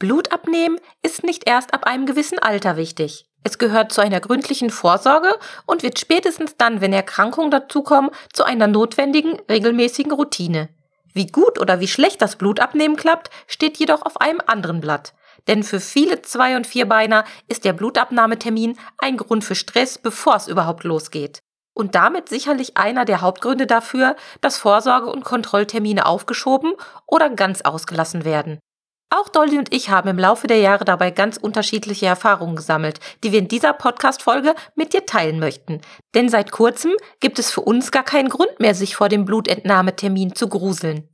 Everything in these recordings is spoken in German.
Blut abnehmen ist nicht erst ab einem gewissen Alter wichtig. Es gehört zu einer gründlichen Vorsorge und wird spätestens dann, wenn Erkrankungen dazukommen, zu einer notwendigen, regelmäßigen Routine. Wie gut oder wie schlecht das Blutabnehmen klappt, steht jedoch auf einem anderen Blatt. Denn für viele Zwei- und Vierbeiner ist der Blutabnahmetermin ein Grund für Stress, bevor es überhaupt losgeht. Und damit sicherlich einer der Hauptgründe dafür, dass Vorsorge- und Kontrolltermine aufgeschoben oder ganz ausgelassen werden. Auch Dolly und ich haben im Laufe der Jahre dabei ganz unterschiedliche Erfahrungen gesammelt, die wir in dieser Podcast-Folge mit dir teilen möchten. Denn seit kurzem gibt es für uns gar keinen Grund mehr, sich vor dem Blutentnahmetermin zu gruseln.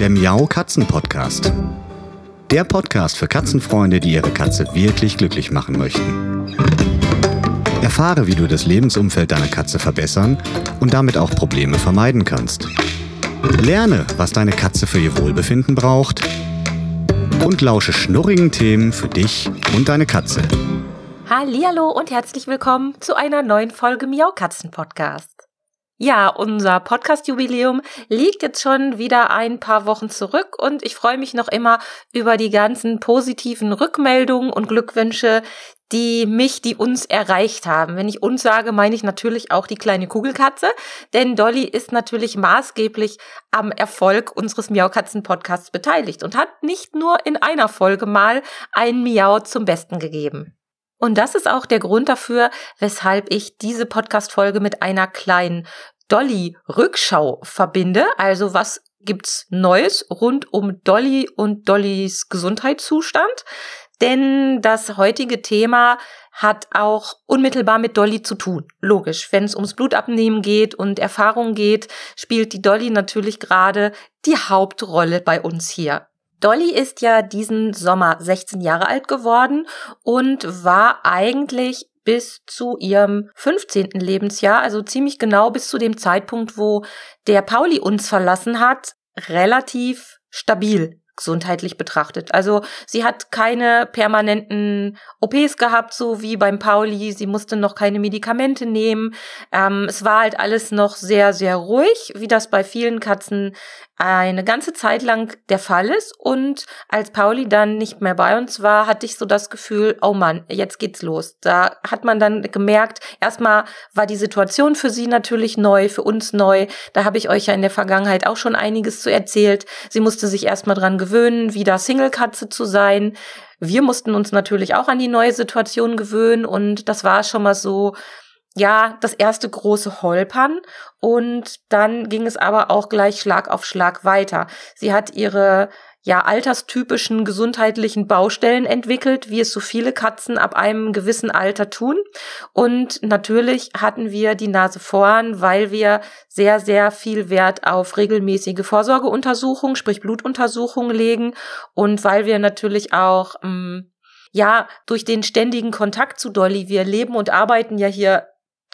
Der Miau Katzen Podcast. Der Podcast für Katzenfreunde, die ihre Katze wirklich glücklich machen möchten. Erfahre, wie du das Lebensumfeld deiner Katze verbessern und damit auch Probleme vermeiden kannst. Lerne, was deine Katze für ihr Wohlbefinden braucht und lausche schnurrigen Themen für dich und deine Katze. Hallihallo und herzlich willkommen zu einer neuen Folge Miau Katzen Podcast. Ja, unser Podcast-Jubiläum liegt jetzt schon wieder ein paar Wochen zurück und ich freue mich noch immer über die ganzen positiven Rückmeldungen und Glückwünsche, die mich, die uns erreicht haben. Wenn ich uns sage, meine ich natürlich auch die kleine Kugelkatze, denn Dolly ist natürlich maßgeblich am Erfolg unseres Miaukatzen-Podcasts beteiligt und hat nicht nur in einer Folge mal ein Miau zum Besten gegeben. Und das ist auch der Grund dafür, weshalb ich diese Podcast-Folge mit einer kleinen Dolly-Rückschau verbinde. Also was gibt's Neues rund um Dolly und Dollys Gesundheitszustand? Denn das heutige Thema hat auch unmittelbar mit Dolly zu tun. Logisch, wenn es ums Blutabnehmen geht und Erfahrung geht, spielt die Dolly natürlich gerade die Hauptrolle bei uns hier. Dolly ist ja diesen Sommer 16 Jahre alt geworden und war eigentlich bis zu ihrem 15. Lebensjahr, also ziemlich genau bis zu dem Zeitpunkt, wo der Pauli uns verlassen hat, relativ stabil gesundheitlich betrachtet. Also sie hat keine permanenten OPs gehabt, so wie beim Pauli. Sie musste noch keine Medikamente nehmen. Ähm, es war halt alles noch sehr, sehr ruhig, wie das bei vielen Katzen eine ganze Zeit lang der Fall ist. Und als Pauli dann nicht mehr bei uns war, hatte ich so das Gefühl, oh Mann, jetzt geht's los. Da hat man dann gemerkt, erstmal war die Situation für sie natürlich neu, für uns neu. Da habe ich euch ja in der Vergangenheit auch schon einiges zu erzählt. Sie musste sich erstmal dran gewöhnen, wieder Single-Katze zu sein. Wir mussten uns natürlich auch an die neue Situation gewöhnen und das war schon mal so, ja, das erste große Holpern und dann ging es aber auch gleich Schlag auf Schlag weiter. Sie hat ihre ja alterstypischen gesundheitlichen Baustellen entwickelt, wie es so viele Katzen ab einem gewissen Alter tun. Und natürlich hatten wir die Nase vorn, weil wir sehr, sehr viel Wert auf regelmäßige Vorsorgeuntersuchungen, sprich Blutuntersuchungen legen und weil wir natürlich auch ähm, ja, durch den ständigen Kontakt zu Dolly, wir leben und arbeiten ja hier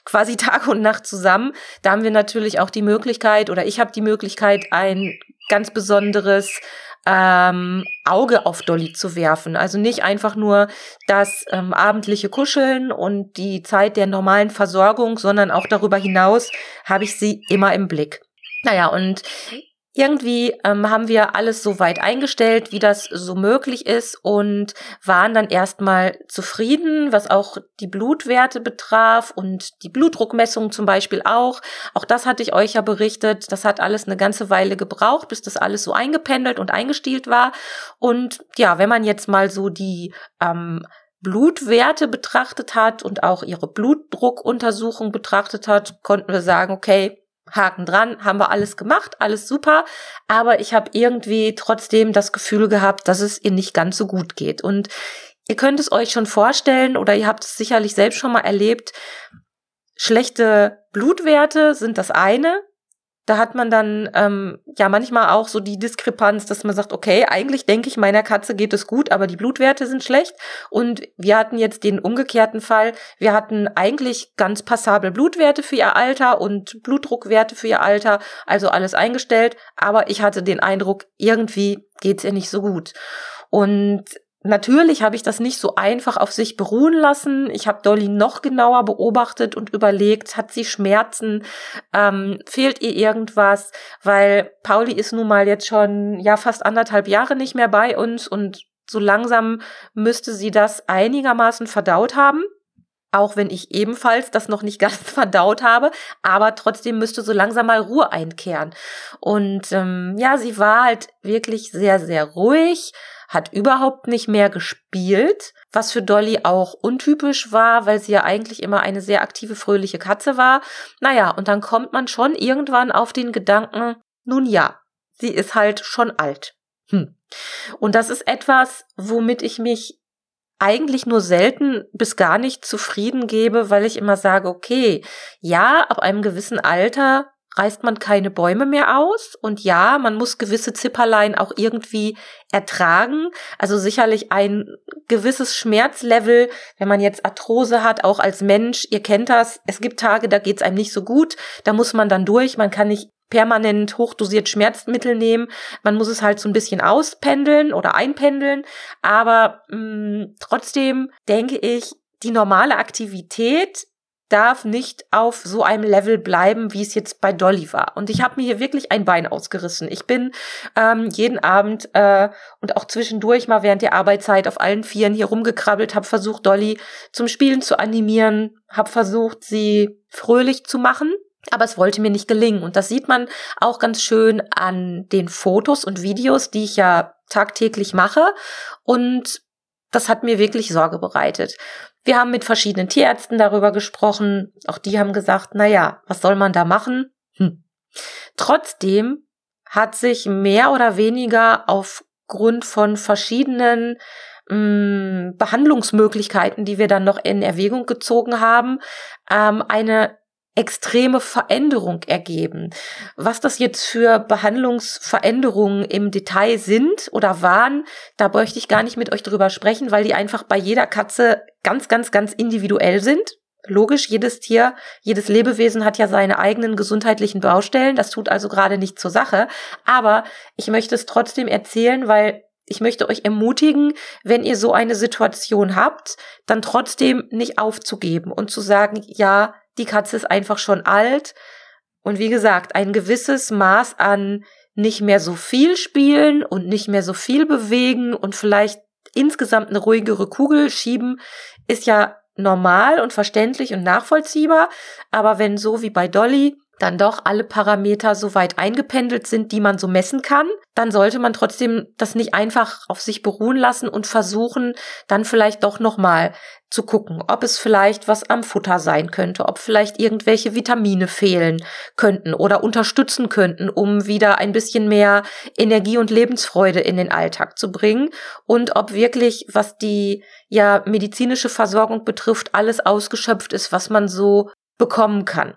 quasi Tag und Nacht zusammen. Da haben wir natürlich auch die Möglichkeit oder ich habe die Möglichkeit, ein ganz besonderes ähm, Auge auf Dolly zu werfen. Also nicht einfach nur das ähm, abendliche Kuscheln und die Zeit der normalen Versorgung, sondern auch darüber hinaus habe ich sie immer im Blick. Naja, und irgendwie ähm, haben wir alles so weit eingestellt, wie das so möglich ist und waren dann erstmal zufrieden, was auch die Blutwerte betraf und die Blutdruckmessung zum Beispiel auch. Auch das hatte ich euch ja berichtet. Das hat alles eine ganze Weile gebraucht, bis das alles so eingependelt und eingestielt war. Und ja, wenn man jetzt mal so die ähm, Blutwerte betrachtet hat und auch ihre Blutdruckuntersuchung betrachtet hat, konnten wir sagen, okay, Haken dran, haben wir alles gemacht, alles super, aber ich habe irgendwie trotzdem das Gefühl gehabt, dass es ihr nicht ganz so gut geht. Und ihr könnt es euch schon vorstellen oder ihr habt es sicherlich selbst schon mal erlebt, schlechte Blutwerte sind das eine, da hat man dann ähm, ja manchmal auch so die Diskrepanz, dass man sagt, okay, eigentlich denke ich, meiner Katze geht es gut, aber die Blutwerte sind schlecht. Und wir hatten jetzt den umgekehrten Fall. Wir hatten eigentlich ganz passable Blutwerte für ihr Alter und Blutdruckwerte für ihr Alter, also alles eingestellt. Aber ich hatte den Eindruck, irgendwie geht's ihr nicht so gut. Und Natürlich habe ich das nicht so einfach auf sich beruhen lassen. Ich habe Dolly noch genauer beobachtet und überlegt, hat sie Schmerzen, ähm, fehlt ihr irgendwas, weil Pauli ist nun mal jetzt schon ja fast anderthalb Jahre nicht mehr bei uns und so langsam müsste sie das einigermaßen verdaut haben auch wenn ich ebenfalls das noch nicht ganz verdaut habe, aber trotzdem müsste so langsam mal Ruhe einkehren. Und ähm, ja, sie war halt wirklich sehr, sehr ruhig, hat überhaupt nicht mehr gespielt, was für Dolly auch untypisch war, weil sie ja eigentlich immer eine sehr aktive, fröhliche Katze war. Naja, und dann kommt man schon irgendwann auf den Gedanken, nun ja, sie ist halt schon alt. Hm. Und das ist etwas, womit ich mich eigentlich nur selten bis gar nicht zufrieden gebe, weil ich immer sage, okay, ja, ab einem gewissen Alter reißt man keine Bäume mehr aus und ja, man muss gewisse Zipperlein auch irgendwie ertragen. Also sicherlich ein gewisses Schmerzlevel, wenn man jetzt Arthrose hat, auch als Mensch, ihr kennt das, es gibt Tage, da geht's einem nicht so gut, da muss man dann durch, man kann nicht permanent hochdosiert Schmerzmittel nehmen. Man muss es halt so ein bisschen auspendeln oder einpendeln. Aber mh, mm, trotzdem denke ich, die normale Aktivität darf nicht auf so einem Level bleiben, wie es jetzt bei Dolly war. Und ich habe mir hier wirklich ein Bein ausgerissen. Ich bin ähm, jeden Abend äh, und auch zwischendurch mal während der Arbeitszeit auf allen Vieren hier rumgekrabbelt, habe versucht, Dolly zum Spielen zu animieren, habe versucht, sie fröhlich zu machen. Aber es wollte mir nicht gelingen. Und das sieht man auch ganz schön an den Fotos und Videos, die ich ja tagtäglich mache. Und das hat mir wirklich Sorge bereitet. Wir haben mit verschiedenen Tierärzten darüber gesprochen. Auch die haben gesagt, na ja, was soll man da machen? Hm. Trotzdem hat sich mehr oder weniger aufgrund von verschiedenen mh, hm, Behandlungsmöglichkeiten, die wir dann noch in Erwägung gezogen haben, ähm, eine extreme Veränderung ergeben. Was das jetzt für Behandlungsveränderungen im Detail sind oder waren, da bräuchte ich gar nicht mit euch drüber sprechen, weil die einfach bei jeder Katze ganz, ganz, ganz individuell sind. Logisch, jedes Tier, jedes Lebewesen hat ja seine eigenen gesundheitlichen Baustellen. Das tut also gerade nicht zur Sache. Aber ich möchte es trotzdem erzählen, weil ich möchte euch ermutigen, wenn ihr so eine Situation habt, dann trotzdem nicht aufzugeben und zu sagen, ja, die Katze ist einfach schon alt. Und wie gesagt, ein gewisses Maß an nicht mehr so viel spielen und nicht mehr so viel bewegen und vielleicht insgesamt eine ruhigere Kugel schieben, ist ja normal und verständlich und nachvollziehbar. Aber wenn so wie bei Dolly dann doch alle Parameter so weit eingependelt sind, die man so messen kann, dann sollte man trotzdem das nicht einfach auf sich beruhen lassen und versuchen, dann vielleicht doch nochmal zu gucken, ob es vielleicht was am Futter sein könnte, ob vielleicht irgendwelche Vitamine fehlen könnten oder unterstützen könnten, um wieder ein bisschen mehr Energie und Lebensfreude in den Alltag zu bringen und ob wirklich, was die ja medizinische Versorgung betrifft, alles ausgeschöpft ist, was man so bekommen kann.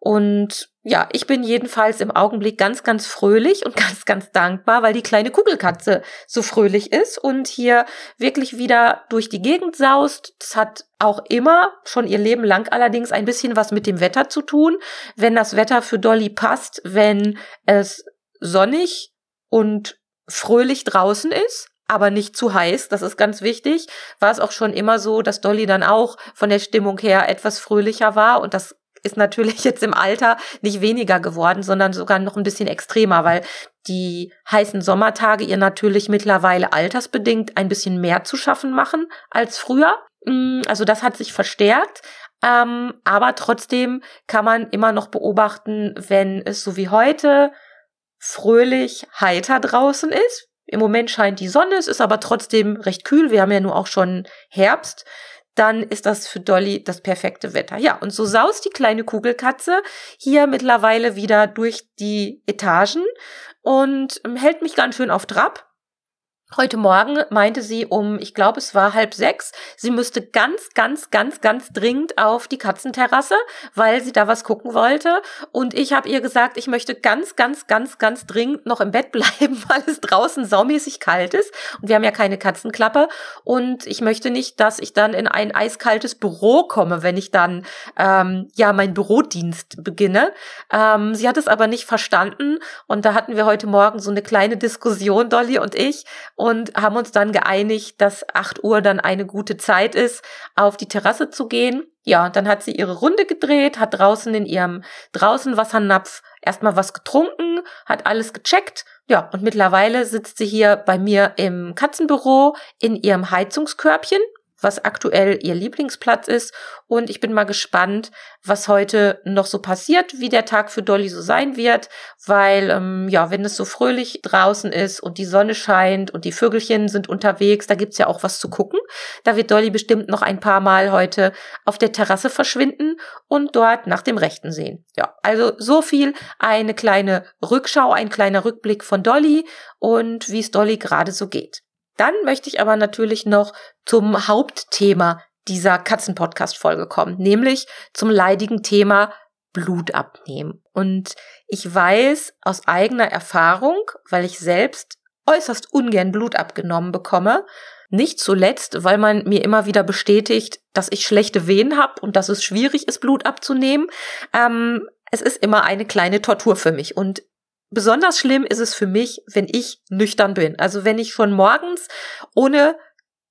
Und ja, ich bin jedenfalls im Augenblick ganz, ganz fröhlich und ganz, ganz dankbar, weil die kleine Kugelkatze so fröhlich ist und hier wirklich wieder durch die Gegend saust. Das hat auch immer, schon ihr Leben lang allerdings, ein bisschen was mit dem Wetter zu tun. Wenn das Wetter für Dolly passt, wenn es sonnig und fröhlich draußen ist, aber nicht zu heiß, das ist ganz wichtig, war es auch schon immer so, dass Dolly dann auch von der Stimmung her etwas fröhlicher war und das ist natürlich jetzt im Alter nicht weniger geworden, sondern sogar noch ein bisschen extremer, weil die heißen Sommertage ihr natürlich mittlerweile altersbedingt ein bisschen mehr zu schaffen machen als früher. Mm, also das hat sich verstärkt. Ähm, aber trotzdem kann man immer noch beobachten, wenn es so wie heute fröhlich heiter draußen ist. Im Moment scheint die Sonne, es ist aber trotzdem recht kühl. Wir haben ja nur auch schon Herbst dann ist das für Dolly das perfekte Wetter. Ja, und so saust die kleine Kugelkatze hier mittlerweile wieder durch die Etagen und ähm, hält mich ganz schön auf Trab. Heute Morgen meinte sie um, ich glaube, es war halb sechs, sie müsste ganz, ganz, ganz, ganz dringend auf die Katzenterrasse, weil sie da was gucken wollte. Und ich habe ihr gesagt, ich möchte ganz, ganz, ganz, ganz dringend noch im Bett bleiben, weil es draußen saumäßig kalt ist. Und wir haben ja keine Katzenklappe. Und ich möchte nicht, dass ich dann in ein eiskaltes Büro komme, wenn ich dann ähm, ja meinen Bürodienst beginne. Ähm, sie hat es aber nicht verstanden. Und da hatten wir heute Morgen so eine kleine Diskussion, Dolly und ich. Und haben uns dann geeinigt, dass 8 Uhr dann eine gute Zeit ist, auf die Terrasse zu gehen. Ja, dann hat sie ihre Runde gedreht, hat draußen in ihrem draußen Wassernapf erstmal was getrunken, hat alles gecheckt. Ja, und mittlerweile sitzt sie hier bei mir im Katzenbüro in ihrem Heizungskörbchen was aktuell ihr Lieblingsplatz ist. Und ich bin mal gespannt, was heute noch so passiert, wie der Tag für Dolly so sein wird, weil ähm, ja, wenn es so fröhlich draußen ist und die Sonne scheint und die Vögelchen sind unterwegs, da gibt's ja auch was zu gucken. Da wird Dolly bestimmt noch ein paar Mal heute auf der Terrasse verschwinden und dort nach dem Rechten sehen. Ja, also so viel eine kleine Rückschau, ein kleiner Rückblick von Dolly und wie es Dolly gerade so geht. Dann möchte ich aber natürlich noch zum Hauptthema dieser Katzen-Podcast-Folge kommen, nämlich zum leidigen Thema Blut abnehmen. Und ich weiß aus eigener Erfahrung, weil ich selbst äußerst ungern Blut abgenommen bekomme, nicht zuletzt, weil man mir immer wieder bestätigt, dass ich schlechte Wehen habe und dass es schwierig ist, Blut abzunehmen. Ähm, es ist immer eine kleine Tortur für mich. Und Besonders schlimm ist es für mich, wenn ich nüchtern bin. Also wenn ich schon morgens ohne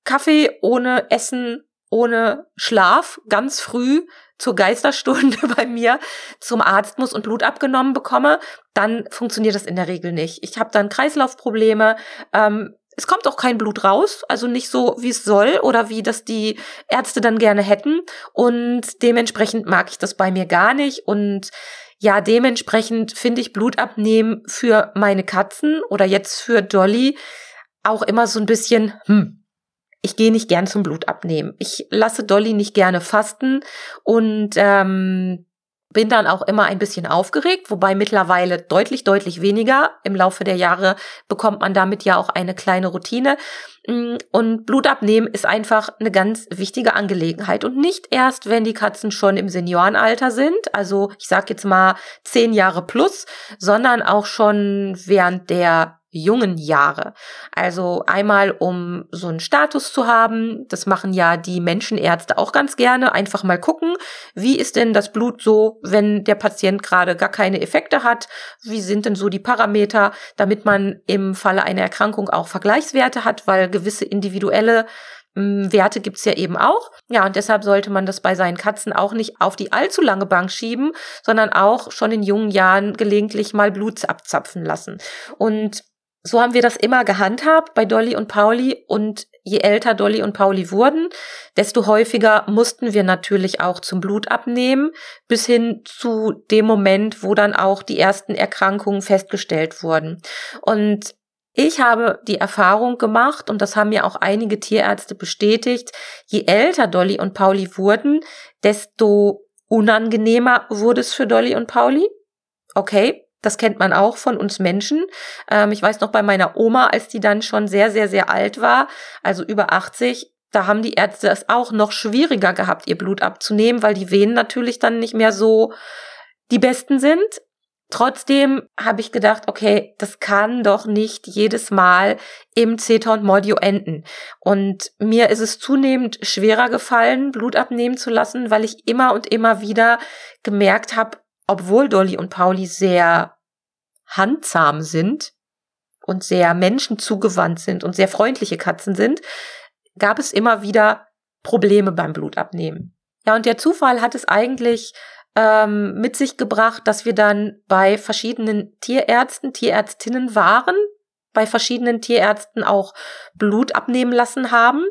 Kaffee, ohne Essen, ohne Schlaf ganz früh zur Geisterstunde bei mir zum Arzt muss und Blut abgenommen bekomme, dann funktioniert das in der Regel nicht. Ich habe dann Kreislaufprobleme. Ähm, es kommt auch kein Blut raus, also nicht so, wie es soll oder wie das die Ärzte dann gerne hätten. Und dementsprechend mag ich das bei mir gar nicht. Und ja, dementsprechend finde ich Blutabnehmen für meine Katzen oder jetzt für Dolly auch immer so ein bisschen, hm, ich gehe nicht gern zum Blutabnehmen. Ich lasse Dolly nicht gerne fasten und ähm, bin dann auch immer ein bisschen aufgeregt, wobei mittlerweile deutlich, deutlich weniger. Im Laufe der Jahre bekommt man damit ja auch eine kleine Routine. Mm, und Blutabnehmen ist einfach eine ganz wichtige Angelegenheit. Und nicht erst, wenn die Katzen schon im Seniorenalter sind, also ich sag jetzt mal zehn Jahre plus, sondern auch schon während der jungen Jahre. Also einmal, um so einen Status zu haben, das machen ja die Menschenärzte auch ganz gerne, einfach mal gucken, wie ist denn das Blut so, wenn der Patient gerade gar keine Effekte hat, wie sind denn so die Parameter, damit man im Falle einer Erkrankung auch Vergleichswerte hat, weil gewisse individuelle hm, Werte gibt's ja eben auch. Ja, und deshalb sollte man das bei seinen Katzen auch nicht auf die allzu lange Bank schieben, sondern auch schon in jungen Jahren gelegentlich mal Blut abzapfen lassen. Und so haben wir das immer gehandhabt bei Dolly und Pauli und je älter Dolly und Pauli wurden, desto häufiger mussten wir natürlich auch zum Blut abnehmen, bis hin zu dem Moment, wo dann auch die ersten Erkrankungen festgestellt wurden. Und ich habe die Erfahrung gemacht, und das haben ja auch einige Tierärzte bestätigt, je älter Dolly und Pauli wurden, desto unangenehmer wurde es für Dolly und Pauli. Okay, das kennt man auch von uns Menschen. Ähm, ich weiß noch bei meiner Oma, als die dann schon sehr, sehr, sehr alt war, also über 80, da haben die Ärzte es auch noch schwieriger gehabt, ihr Blut abzunehmen, weil die Venen natürlich dann nicht mehr so die besten sind. Trotzdem habe ich gedacht, okay, das kann doch nicht jedes Mal im Zeta und Mordio enden. Und mir ist es zunehmend schwerer gefallen, Blut abnehmen zu lassen, weil ich immer und immer wieder gemerkt habe, obwohl Dolly und Pauli sehr handzahm sind und sehr menschenzugewandt sind und sehr freundliche Katzen sind, gab es immer wieder Probleme beim Blutabnehmen. Ja, und der Zufall hat es eigentlich ähm, mit sich gebracht, dass wir dann bei verschiedenen Tierärzten, Tierärztinnen waren, bei verschiedenen Tierärzten auch Blut abnehmen lassen haben.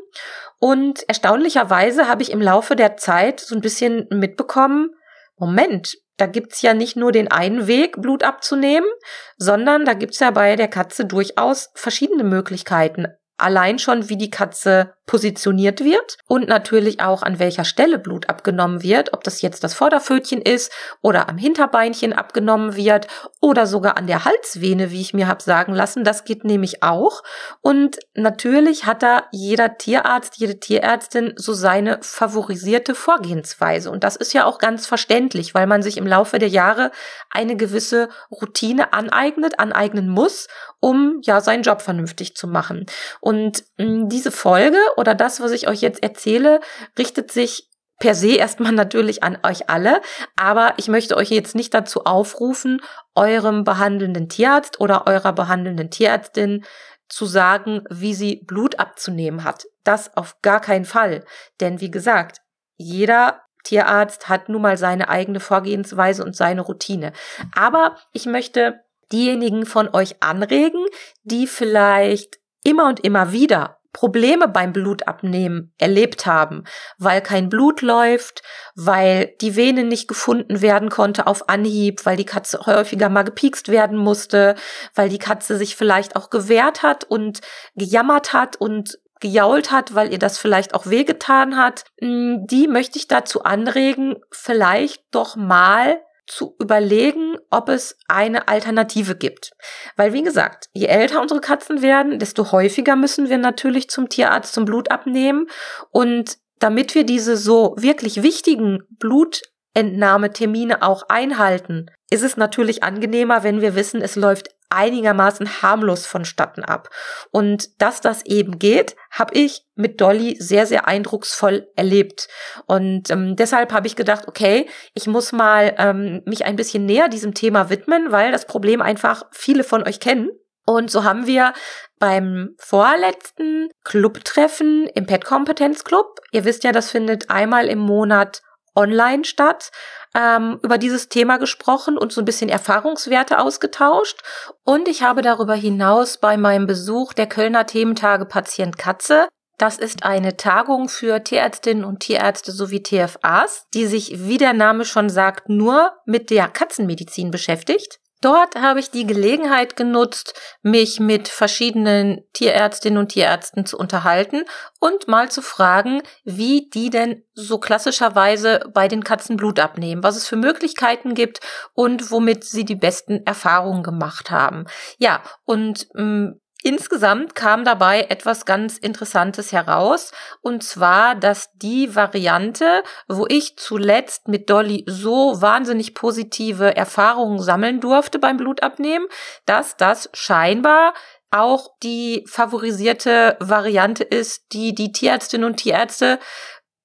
Und erstaunlicherweise habe ich im Laufe der Zeit so ein bisschen mitbekommen, Moment, da gibt's ja nicht nur den einen Weg, Blut abzunehmen, sondern da gibt's ja bei der Katze durchaus verschiedene Möglichkeiten. Allein schon, wie die Katze positioniert wird und natürlich auch an welcher Stelle Blut abgenommen wird, ob das jetzt das Vorderpfötchen ist oder am Hinterbeinchen abgenommen wird oder sogar an der Halsvene, wie ich mir habe sagen lassen, das geht nämlich auch. Und natürlich hat da jeder Tierarzt, jede Tierärztin so seine favorisierte Vorgehensweise. Und das ist ja auch ganz verständlich, weil man sich im Laufe der Jahre eine gewisse Routine aneignet, aneignen muss, um ja seinen Job vernünftig zu machen. Und mh, hm, diese Folge oder das, was ich euch jetzt erzähle, richtet sich per se erstmal natürlich an euch alle, aber ich möchte euch jetzt nicht dazu aufrufen, eurem behandelnden Tierarzt oder eurer behandelnden Tierärztin zu sagen, wie sie Blut abzunehmen hat. Das auf gar keinen Fall. Denn wie gesagt, jeder Tierarzt hat nun mal seine eigene Vorgehensweise und seine Routine. Aber ich möchte diejenigen von euch anregen, die vielleicht immer und immer wieder Probleme beim Blutabnehmen erlebt haben, weil kein Blut läuft, weil die Vene nicht gefunden werden konnte auf Anhieb, weil die Katze häufiger mal gepiekst werden musste, weil die Katze sich vielleicht auch gewehrt hat und gejammert hat und gejault hat, weil ihr das vielleicht auch wehgetan hat, mm, die möchte ich dazu anregen, vielleicht doch mal zu überlegen, ob es eine Alternative gibt. Weil, wie gesagt, je älter unsere Katzen werden, desto häufiger müssen wir natürlich zum Tierarzt zum Blut abnehmen. Und damit wir diese so wirklich wichtigen Blutentnahmetermine auch einhalten, ist es natürlich angenehmer, wenn wir wissen, es läuft einigermaßen harmlos vonstatten ab. Und dass das eben geht, habe ich mit Dolly sehr, sehr eindrucksvoll erlebt. Und ähm, deshalb habe ich gedacht, okay, ich muss mal ähm, mich ein bisschen näher diesem Thema widmen, weil das Problem einfach viele von euch kennen. Und so haben wir beim vorletzten Clubtreffen im Pet Kompetenz Club, ihr wisst ja, das findet einmal im Monat online statt, ähm, über dieses Thema gesprochen und so ein bisschen Erfahrungswerte ausgetauscht. Und ich habe darüber hinaus bei meinem Besuch der Kölner Thementage Patient Katze das ist eine Tagung für Tierärztinnen und Tierärzte sowie TFAs, die sich, wie der Name schon sagt, nur mit der Katzenmedizin beschäftigt. Dort habe ich die Gelegenheit genutzt, mich mit verschiedenen Tierärztinnen und Tierärzten zu unterhalten und mal zu fragen, wie die denn so klassischerweise bei den Katzen Blut abnehmen, was es für Möglichkeiten gibt und womit sie die besten Erfahrungen gemacht haben. Ja, und ähm, Insgesamt kam dabei etwas ganz Interessantes heraus, und zwar, dass die Variante, wo ich zuletzt mit Dolly so wahnsinnig positive Erfahrungen sammeln durfte beim Blutabnehmen, dass das scheinbar auch die favorisierte Variante ist, die die Tierärztinnen und Tierärzte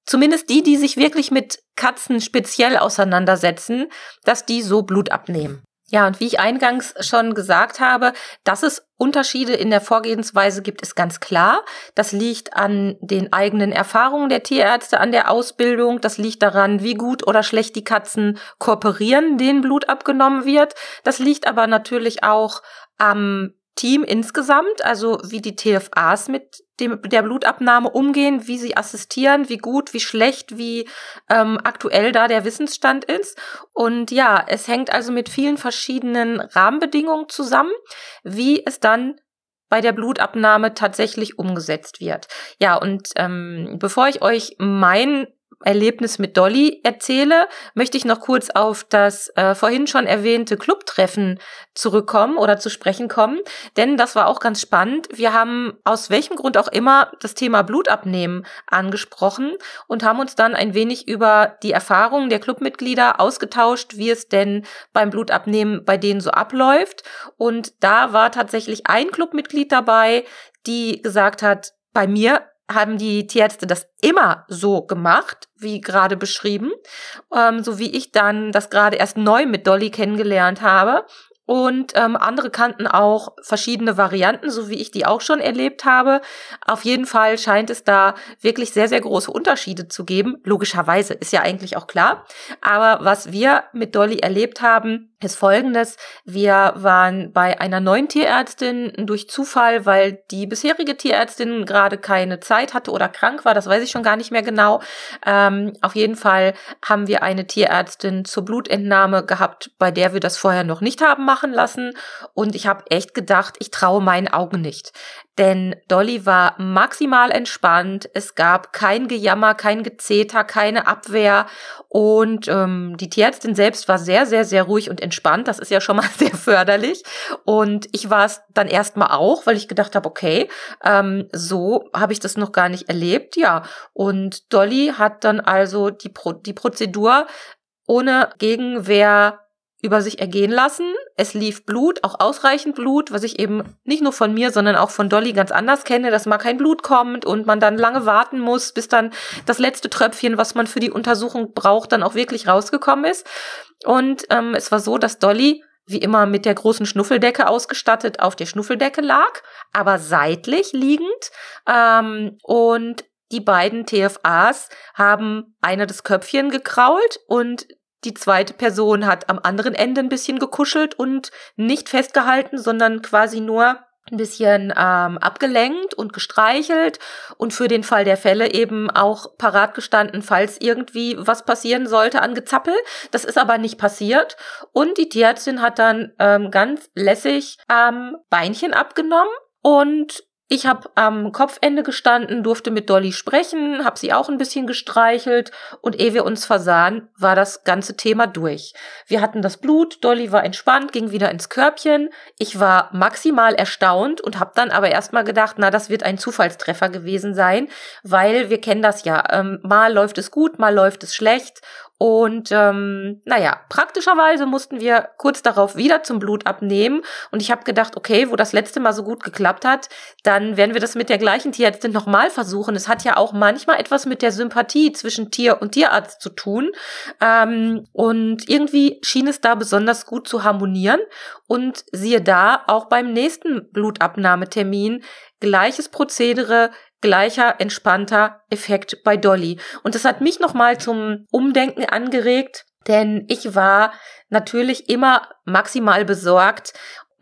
zumindest die, die sich wirklich mit Katzen speziell auseinandersetzen, dass die so Blut abnehmen. Ja, und wie ich eingangs schon gesagt habe, dass es Unterschiede in der Vorgehensweise gibt, ist ganz klar. Das liegt an den eigenen Erfahrungen der Tierärzte, an der Ausbildung. Das liegt daran, wie gut oder schlecht die Katzen kooperieren, denen Blut abgenommen wird. Das liegt aber natürlich auch am Team insgesamt, also wie die TFAs mit dem, der Blutabnahme umgehen, wie sie assistieren, wie gut, wie schlecht, wie ähm, aktuell da der Wissensstand ist. Und ja, es hängt also mit vielen verschiedenen Rahmenbedingungen zusammen, wie es dann bei der Blutabnahme tatsächlich umgesetzt wird. Ja, und ähm, bevor ich euch mein Erlebnis mit Dolly erzähle, möchte ich noch kurz auf das äh, vorhin schon erwähnte Clubtreffen zurückkommen oder zu sprechen kommen, denn das war auch ganz spannend. Wir haben aus welchem Grund auch immer das Thema Blutabnehmen angesprochen und haben uns dann ein wenig über die Erfahrungen der Clubmitglieder ausgetauscht, wie es denn beim Blutabnehmen bei denen so abläuft. Und da war tatsächlich ein Clubmitglied dabei, die gesagt hat, bei mir haben die Tierärzte das immer so gemacht, wie gerade beschrieben, ähm, so wie ich dann das gerade erst neu mit Dolly kennengelernt habe. Und ähm, andere kannten auch verschiedene Varianten, so wie ich die auch schon erlebt habe. Auf jeden Fall scheint es da wirklich sehr, sehr große Unterschiede zu geben. Logischerweise ist ja eigentlich auch klar. Aber was wir mit Dolly erlebt haben, ist folgendes. Wir waren bei einer neuen Tierärztin durch Zufall, weil die bisherige Tierärztin gerade keine Zeit hatte oder krank war, das weiß ich schon gar nicht mehr genau. Ähm, auf jeden Fall haben wir eine Tierärztin zur Blutentnahme gehabt, bei der wir das vorher noch nicht haben machen lassen. Und ich habe echt gedacht, ich traue meinen Augen nicht. Denn Dolly war maximal entspannt. Es gab kein Gejammer, kein Gezeter, keine Abwehr. Und ähm, die Tierärztin selbst war sehr, sehr, sehr ruhig und entspannt. Das ist ja schon mal sehr förderlich. Und ich war es dann erstmal auch, weil ich gedacht habe, okay, ähm, so habe ich das noch gar nicht erlebt. Ja. Und Dolly hat dann also die, Pro die Prozedur ohne Gegenwehr über sich ergehen lassen. Es lief Blut, auch ausreichend Blut, was ich eben nicht nur von mir, sondern auch von Dolly ganz anders kenne, dass mal kein Blut kommt und man dann lange warten muss, bis dann das letzte Tröpfchen, was man für die Untersuchung braucht, dann auch wirklich rausgekommen ist. Und ähm, es war so, dass Dolly wie immer mit der großen Schnuffeldecke ausgestattet auf der Schnuffeldecke lag, aber seitlich liegend. Ähm, und die beiden TFAs haben einer das Köpfchen gekrault und die zweite Person hat am anderen Ende ein bisschen gekuschelt und nicht festgehalten, sondern quasi nur ein bisschen ähm, abgelenkt und gestreichelt und für den Fall der Fälle eben auch parat gestanden, falls irgendwie was passieren sollte an Gezappel. Das ist aber nicht passiert. Und die Tierärztin hat dann ähm, ganz lässig ähm, Beinchen abgenommen und ich habe am Kopfende gestanden, durfte mit Dolly sprechen, habe sie auch ein bisschen gestreichelt und ehe wir uns versahen, war das ganze Thema durch. Wir hatten das Blut, Dolly war entspannt, ging wieder ins Körbchen. Ich war maximal erstaunt und habe dann aber erstmal gedacht, na, das wird ein Zufallstreffer gewesen sein, weil wir kennen das ja. Ähm, mal läuft es gut, mal läuft es schlecht und ähm, naja, praktischerweise mussten wir kurz darauf wieder zum Blut abnehmen. Und ich habe gedacht, okay, wo das letzte Mal so gut geklappt hat, dann werden wir das mit der gleichen Tierärztin nochmal versuchen. Es hat ja auch manchmal etwas mit der Sympathie zwischen Tier und Tierarzt zu tun. Ähm, und irgendwie schien es da besonders gut zu harmonieren. Und siehe da, auch beim nächsten Blutabnahmetermin gleiches Prozedere, gleicher entspannter Effekt bei Dolly. Und das hat mich nochmal zum Umdenken angeregt, denn ich war natürlich immer maximal besorgt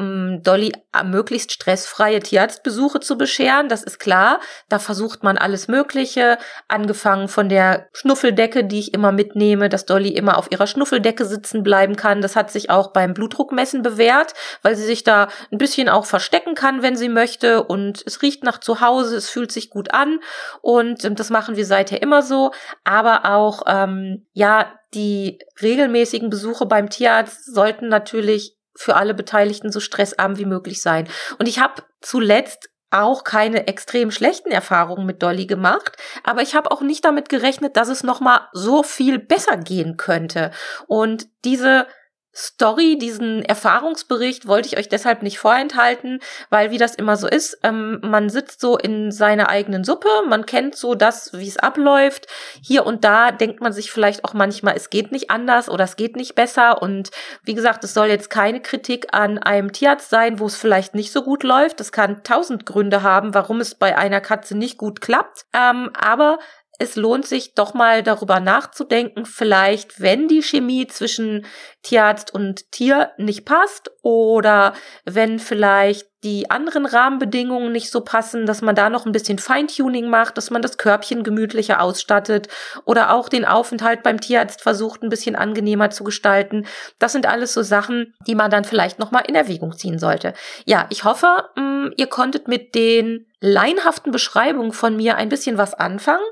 Dolly möglichst stressfreie Tierarztbesuche zu bescheren, das ist klar. Da versucht man alles Mögliche, angefangen von der Schnuffeldecke, die ich immer mitnehme, dass Dolly immer auf ihrer Schnuffeldecke sitzen bleiben kann. Das hat sich auch beim Blutdruckmessen bewährt, weil sie sich da ein bisschen auch verstecken kann, wenn sie möchte. Und es riecht nach zu Hause, es fühlt sich gut an. Und ähm, das machen wir seither immer so. Aber auch, ähm, ja, die regelmäßigen Besuche beim Tierarzt sollten natürlich für alle Beteiligten so stressarm wie möglich sein. Und ich habe zuletzt auch keine extrem schlechten Erfahrungen mit Dolly gemacht, aber ich habe auch nicht damit gerechnet, dass es noch mal so viel besser gehen könnte. Und diese Story, diesen Erfahrungsbericht wollte ich euch deshalb nicht vorenthalten, weil wie das immer so ist, ähm, man sitzt so in seiner eigenen Suppe, man kennt so das, wie es abläuft. Hier und da denkt man sich vielleicht auch manchmal, es geht nicht anders oder es geht nicht besser. Und wie gesagt, es soll jetzt keine Kritik an einem Tierarzt sein, wo es vielleicht nicht so gut läuft. Das kann tausend Gründe haben, warum es bei einer Katze nicht gut klappt. Ähm, aber es lohnt sich doch mal darüber nachzudenken, vielleicht, wenn die Chemie zwischen Tierarzt und Tier nicht passt oder wenn vielleicht die anderen Rahmenbedingungen nicht so passen, dass man da noch ein bisschen Feintuning macht, dass man das Körbchen gemütlicher ausstattet oder auch den Aufenthalt beim Tierarzt versucht, ein bisschen angenehmer zu gestalten. Das sind alles so Sachen, die man dann vielleicht noch mal in Erwägung ziehen sollte. Ja, ich hoffe, mm, ihr konntet mit den laienhaften Beschreibungen von mir ein bisschen was anfangen,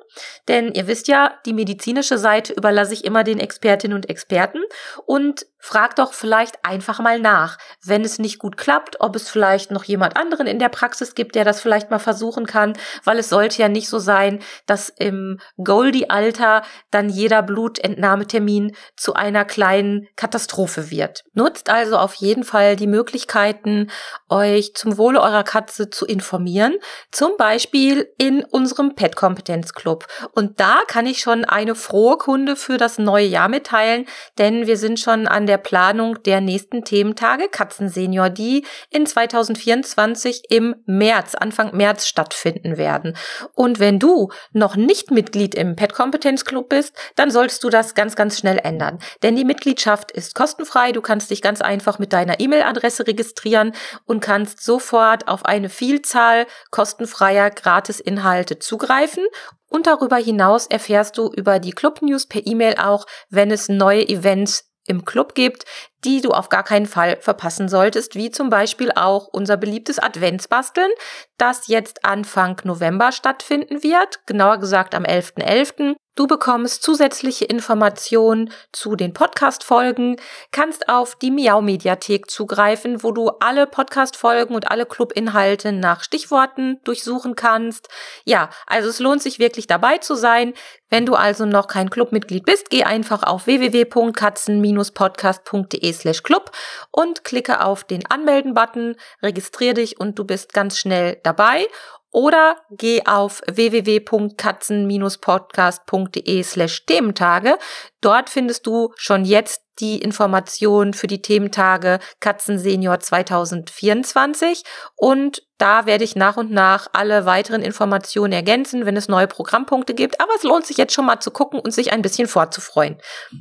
denn ihr wisst ja, die medizinische Seite überlasse ich immer den Expertinnen und Experten. Und frag doch vielleicht einfach mal nach, wenn es nicht gut klappt, ob es vielleicht noch jemand anderen in der Praxis gibt, der das vielleicht mal versuchen kann, weil es sollte ja nicht so sein, dass im Goldie-Alter dann jeder Blutentnahmetermin zu einer kleinen Katastrophe wird. Nutzt also auf jeden Fall die Möglichkeiten, euch zum Wohle eurer Katze zu informieren, zum Beispiel in unserem Pet Kompetenz Club. Und da kann ich schon eine frohe Kunde für das neue Jahr mitteilen, denn wir sind schon an der Planung der nächsten Thementage Katzensenior, die in 2024 im März, Anfang März stattfinden werden. Und wenn du noch nicht Mitglied im Pet Kompetenz Club bist, dann solltest du das ganz, ganz schnell ändern. Denn die Mitgliedschaft ist kostenfrei. Du kannst dich ganz einfach mit deiner E-Mail-Adresse registrieren und kannst sofort auf eine Vielzahl kostenfreier Gratisinhalte zugreifen und darüber hinaus erfährst du über die Club News per E-Mail auch, wenn es neue Events im Club gibt, die du auf gar keinen Fall verpassen solltest, wie zum Beispiel auch unser beliebtes Adventsbasteln, das jetzt Anfang November stattfinden wird, genauer gesagt am 11.11. .11. Du bekommst zusätzliche Informationen zu den Podcast-Folgen, kannst auf die Miau-Mediathek zugreifen, wo du alle Podcast-Folgen und alle Club-Inhalte nach Stichworten durchsuchen kannst. Ja, also es lohnt sich wirklich dabei zu sein. Wenn du also noch kein Clubmitglied bist, geh einfach auf www.katzen-podcast.de slash club und klicke auf den Anmelden-Button, registriere dich und du bist ganz schnell dabei oder geh auf www.katzen-podcast.de slash Thementage. Dort findest du schon jetzt die Information für die Thementage Katzensenior 2024 und da werde ich nach und nach alle weiteren Informationen ergänzen, wenn es neue Programmpunkte gibt. Aber es lohnt sich jetzt schon mal zu gucken und sich ein bisschen vorzufreuen.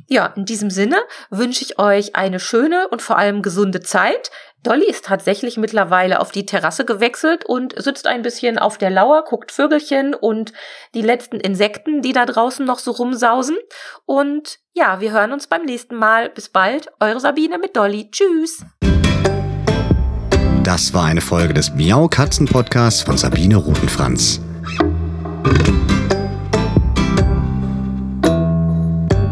Ja, in diesem Sinne wünsche ich euch eine schöne und vor allem gesunde Zeit. Dolly ist tatsächlich mittlerweile auf die Terrasse gewechselt und sitzt ein bisschen auf der Lauer, guckt Vögelchen und die letzten Insekten, die da draußen noch so rumsausen. Und ja, wir hören uns beim nächsten Mal. Bis bald, eure Sabine mit Dolly. Tschüss. Das war eine Folge des Miau Katzen Podcasts von Sabine Rutenfranz.